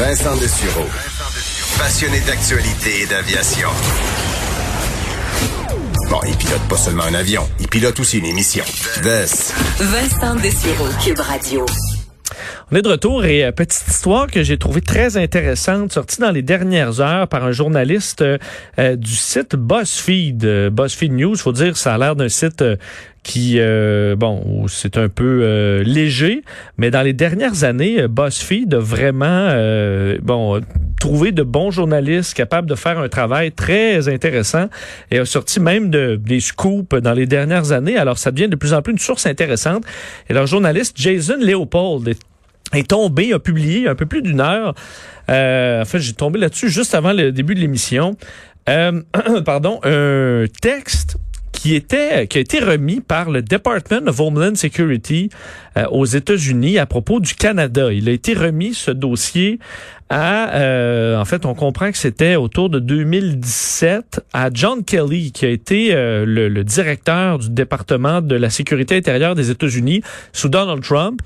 Vincent Dessureau. Passionné d'actualité et d'aviation. Bon, il pilote pas seulement un avion, il pilote aussi une émission. Vest. Vincent Dessureau, Cube Radio. On est de retour et euh, petite histoire que j'ai trouvée très intéressante, sortie dans les dernières heures par un journaliste euh, du site BuzzFeed, euh, BuzzFeed News. Faut dire, ça a l'air d'un site qui, bon, c'est un peu léger, mais dans les dernières années, BuzzFeed a vraiment, bon, trouvé de bons journalistes capables de faire un travail très intéressant et a sorti même de, des scoops dans les dernières années. Alors, ça devient de plus en plus une source intéressante. Et leur journaliste Jason Leopold est est tombé, a publié un peu plus d'une heure. Euh, en fait, j'ai tombé là-dessus juste avant le début de l'émission. Euh, pardon, un texte qui était qui a été remis par le Department of Homeland Security euh, aux États-Unis à propos du Canada. Il a été remis ce dossier à euh, en fait on comprend que c'était autour de 2017 à John Kelly qui a été euh, le, le, directeur du département de la sécurité intérieure des États-Unis sous Donald Trump.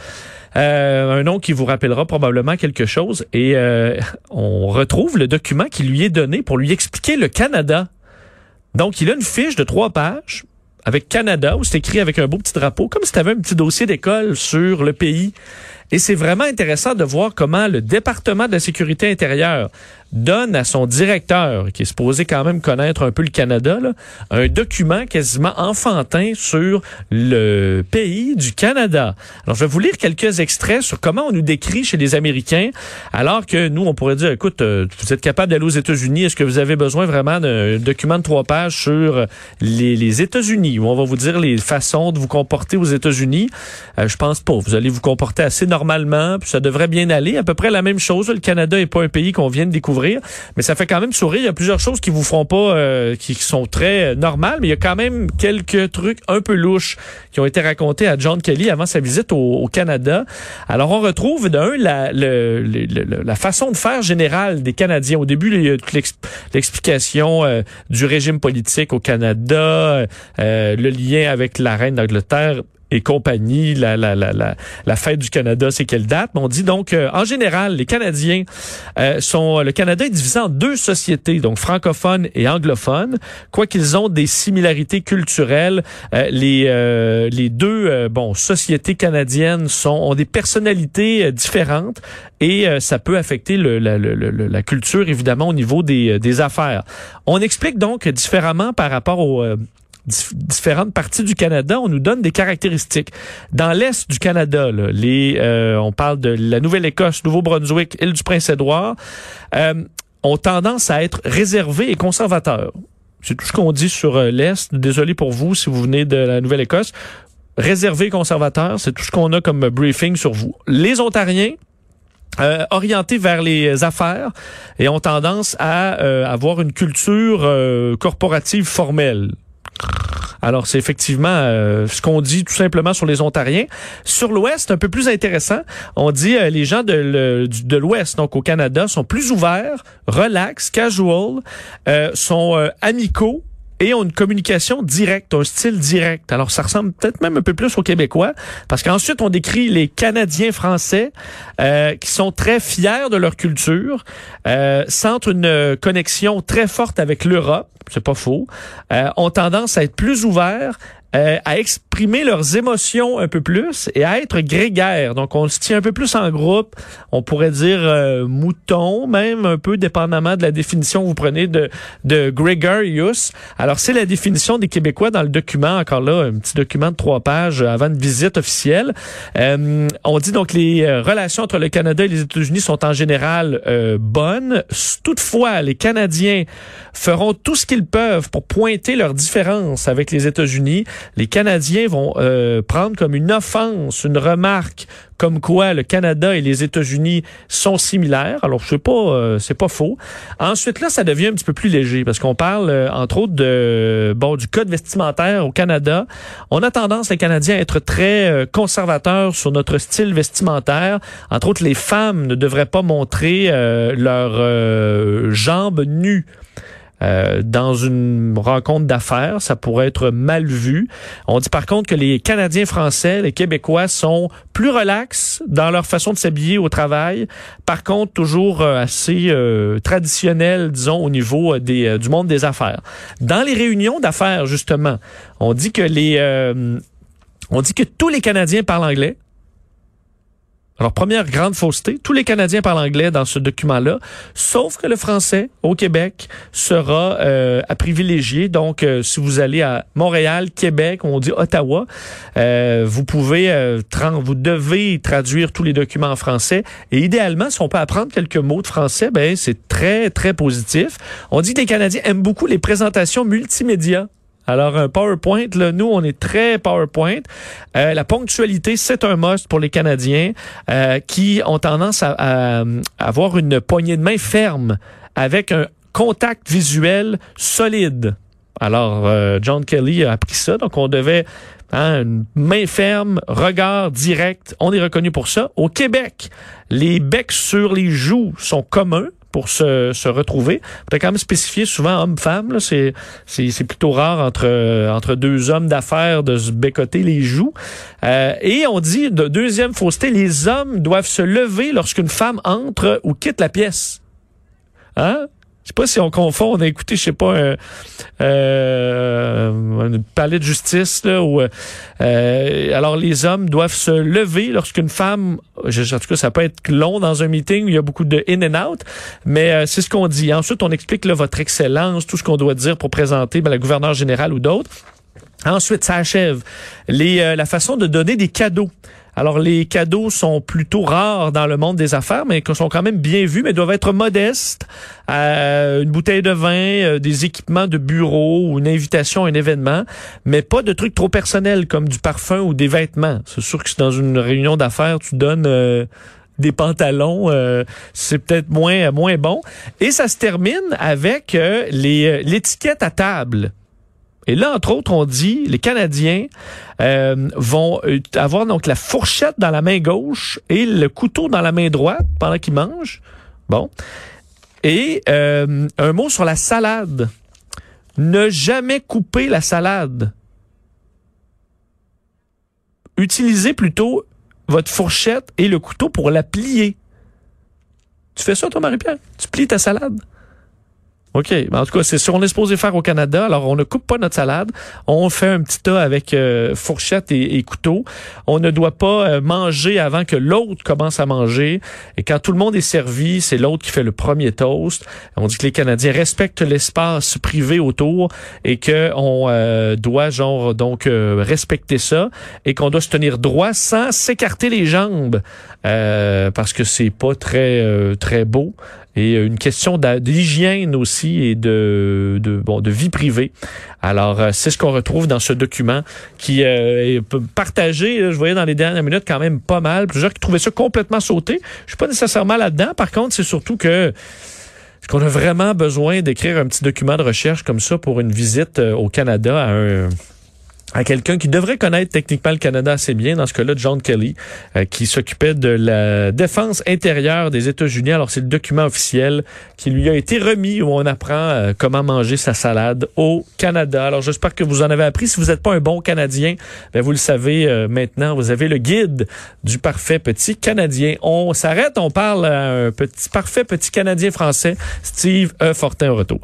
Euh, un nom qui vous rappellera probablement quelque chose. Et euh, on retrouve le document qui lui est donné pour lui expliquer le Canada. Donc, il a une fiche de trois pages avec Canada où c'est écrit avec un beau petit drapeau, comme si tu avais un petit dossier d'école sur le pays. Et c'est vraiment intéressant de voir comment le département de la sécurité intérieure donne à son directeur, qui est supposé quand même connaître un peu le Canada, là, un document quasiment enfantin sur le pays du Canada. Alors, je vais vous lire quelques extraits sur comment on nous décrit chez les Américains, alors que nous, on pourrait dire, écoute, euh, vous êtes capable d'aller aux États-Unis, est-ce que vous avez besoin vraiment d'un document de trois pages sur les, États-Unis, où on va vous dire les façons de vous comporter aux États-Unis? Euh, je pense pas. Vous allez vous comporter assez normalement, puis ça devrait bien aller. À peu près la même chose. Le Canada est pas un pays qu'on vient de découvrir mais ça fait quand même sourire. Il y a plusieurs choses qui vous feront pas, euh, qui, sont très euh, normales, mais il y a quand même quelques trucs un peu louches qui ont été racontés à John Kelly avant sa visite au, Canada. Alors on retrouve d'un la, la façon de faire générale des Canadiens. Au début, il y a l'explication euh, du régime politique au Canada, le lien avec la reine d'Angleterre et compagnie, la, la, la, la, la fête du Canada, c'est quelle date? On dit donc, euh, en général, les Canadiens euh, sont... Le Canada est divisé en deux sociétés, donc francophones et anglophones. Quoiqu'ils ont des similarités culturelles, euh, les, les deux bon sociétés canadiennes sont, ont des personnalités différentes et ça peut affecter le, la, la, culture, évidemment, au niveau des, des affaires. On explique donc différemment par rapport au différentes parties du Canada, on nous donne des caractéristiques. Dans l'est du Canada, les, euh, on parle de la Nouvelle-Écosse, Nouveau-Brunswick, île du Prince-Édouard, euh, ont tendance à être réservés et conservateurs. C'est tout ce qu'on dit sur euh, l'Est. Désolé pour vous si vous venez de la Nouvelle-Écosse. Réservé conservateur, c'est tout ce qu'on a comme briefing sur vous. Les Ontariens, euh, orientés vers les affaires et ont tendance à avoir une culture corporative formelle. Alors, c'est effectivement euh, ce qu'on dit tout simplement sur les Ontariens. Sur l'Ouest, un peu plus intéressant, on dit euh, les gens de, de l'Ouest, donc au Canada, sont plus ouverts, relax, casual, euh, sont amicaux et ont une communication directe, un style direct. Alors, ça ressemble peut-être même un peu plus aux Québécois, parce qu'ensuite, on décrit les Canadiens français euh, qui sont très fiers de leur culture, euh, sentent une connexion très forte avec l'Europe, c'est pas faux, euh, ont tendance à être plus ouverts, euh, à exprimer leurs émotions un peu plus et être grégaires. Donc, on se tient un peu plus en groupe. On pourrait dire euh, mouton, même un peu dépendamment de la définition que vous prenez de, de gregarious. Alors, c'est la définition des Québécois dans le document. Encore là, un petit document de trois pages avant une visite officielle. Euh, on dit donc les relations entre le Canada et les États-Unis sont en général bonnes. Toutefois, les Canadiens feront tout ce qu'ils peuvent pour pointer leurs différences avec les États-Unis les Canadiens vont euh, prendre comme une offense, une remarque comme quoi le Canada et les États-Unis sont similaires. Alors je sais pas, euh, c'est pas faux. Ensuite là, ça devient un petit peu plus léger parce qu'on parle euh, entre autres de bon du code vestimentaire au Canada. On a tendance les Canadiens à être très conservateurs sur notre style vestimentaire. Entre autres, les femmes ne devraient pas montrer leurs jambes nues. Euh, dans une rencontre d'affaires. Ça pourrait être mal vu. On dit par contre que les Canadiens français, les Québécois sont plus relax dans leur façon de s'habiller au travail. Par contre, toujours euh, assez euh, traditionnel, disons, au niveau des, du monde des affaires. Dans les réunions d'affaires, justement, on dit que les on dit que tous les Canadiens parlent anglais. Alors, première grande fausseté, tous les Canadiens parlent anglais dans ce document-là, sauf que le français au Québec sera euh, à privilégier. Donc, euh, si vous allez à Montréal, Québec, on dit Ottawa, euh, vous pouvez, euh, vous devez traduire tous les documents en français. Et idéalement, si on peut apprendre quelques mots de français, ben c'est très, très positif. On dit que les Canadiens aiment beaucoup les présentations multimédia alors, un PowerPoint, là, nous, on est très PowerPoint. Euh, la ponctualité, c'est un must pour les Canadiens euh, qui ont tendance à, avoir une poignée de main ferme avec un contact visuel solide. Alors, euh, John Kelly a appris ça, donc on devait hein, une main ferme, regard direct. On est reconnu pour ça. Au Québec, les becs sur les joues sont communs pour se, se retrouver. Faut quand même spécifier souvent homme-femme. C'est, plutôt rare entre, entre deux hommes d'affaires de se bécoter les joues. Euh, et on dit, de deuxième fausseté, les hommes doivent se lever lorsqu'une femme entre ou quitte la pièce. Hein? Je sais pas si on confond, on a écouté, je sais pas, un, euh, palais de justice là, où euh, alors les hommes doivent se lever lorsqu'une femme, en tout cas ça peut être long dans un meeting où il y a beaucoup de in and out, mais euh, c'est ce qu'on dit. Ensuite on explique là, votre excellence, tout ce qu'on doit dire pour présenter ben, la gouverneure générale ou d'autres. Ensuite ça achève les, euh, la façon de donner des cadeaux. Alors, les cadeaux sont plutôt rares dans le monde des affaires, mais sont quand même bien vus, mais doivent être modestes. Euh, une bouteille de vin, euh, des équipements de bureau ou une invitation à un événement, mais pas de trucs trop personnels comme du parfum ou des vêtements. C'est sûr que dans une réunion d'affaires, tu donnes... Euh, des pantalons, c'est peut-être moins moins bon. Et ça se termine avec les l'étiquette à table. Et là, entre autres, on dit les Canadiens euh, vont avoir donc la fourchette dans la main gauche et le couteau dans la main droite pendant qu'ils mangent. Bon. Et euh, un mot sur la salade. Ne jamais couper la salade. Utilisez plutôt votre fourchette et le couteau pour la plier. Tu fais ça, toi, Marie-Pierre? Tu plies ta salade? OK. Ben, en tout cas, c'est ce qu'on est supposé faire au Canada. Alors, on ne coupe pas notre salade. On fait un petit tas avec euh, fourchette et, couteau. On ne doit pas euh, manger avant que l'autre commence à manger. Et quand tout le monde est servi, c'est l'autre qui fait le premier toast. On dit que les Canadiens respectent l'espace privé autour et que on euh, doit, genre, donc, respecter ça et qu'on doit se tenir droit sans s'écarter les jambes parce que c'est pas très, très beau et une question d'hygiène aussi et de, de, bon, de vie privée. Alors, euh, c'est ce qu'on retrouve dans ce document qui euh, est partagé, je voyais dans les dernières minutes, quand même pas mal. Plusieurs qui trouvaient ça complètement sauté. Je suis pas nécessairement là-dedans. Par contre, c'est surtout que est-ce qu'on a vraiment besoin d'écrire un petit document de recherche comme ça pour une visite euh, au Canada à un à quelqu'un qui devrait connaître techniquement le Canada assez bien, dans ce cas-là, John Kelly, euh, qui s'occupait de la défense intérieure des États-Unis. Alors, c'est le document officiel qui lui a été remis où on apprend euh, comment manger sa salade au Canada. Alors, j'espère que vous en avez appris. Si vous n'êtes pas un bon Canadien, ben, vous le savez euh, maintenant, vous avez le guide du parfait petit Canadien. On s'arrête, on parle à un petit, parfait petit Canadien français, Steve E. Fortin retour.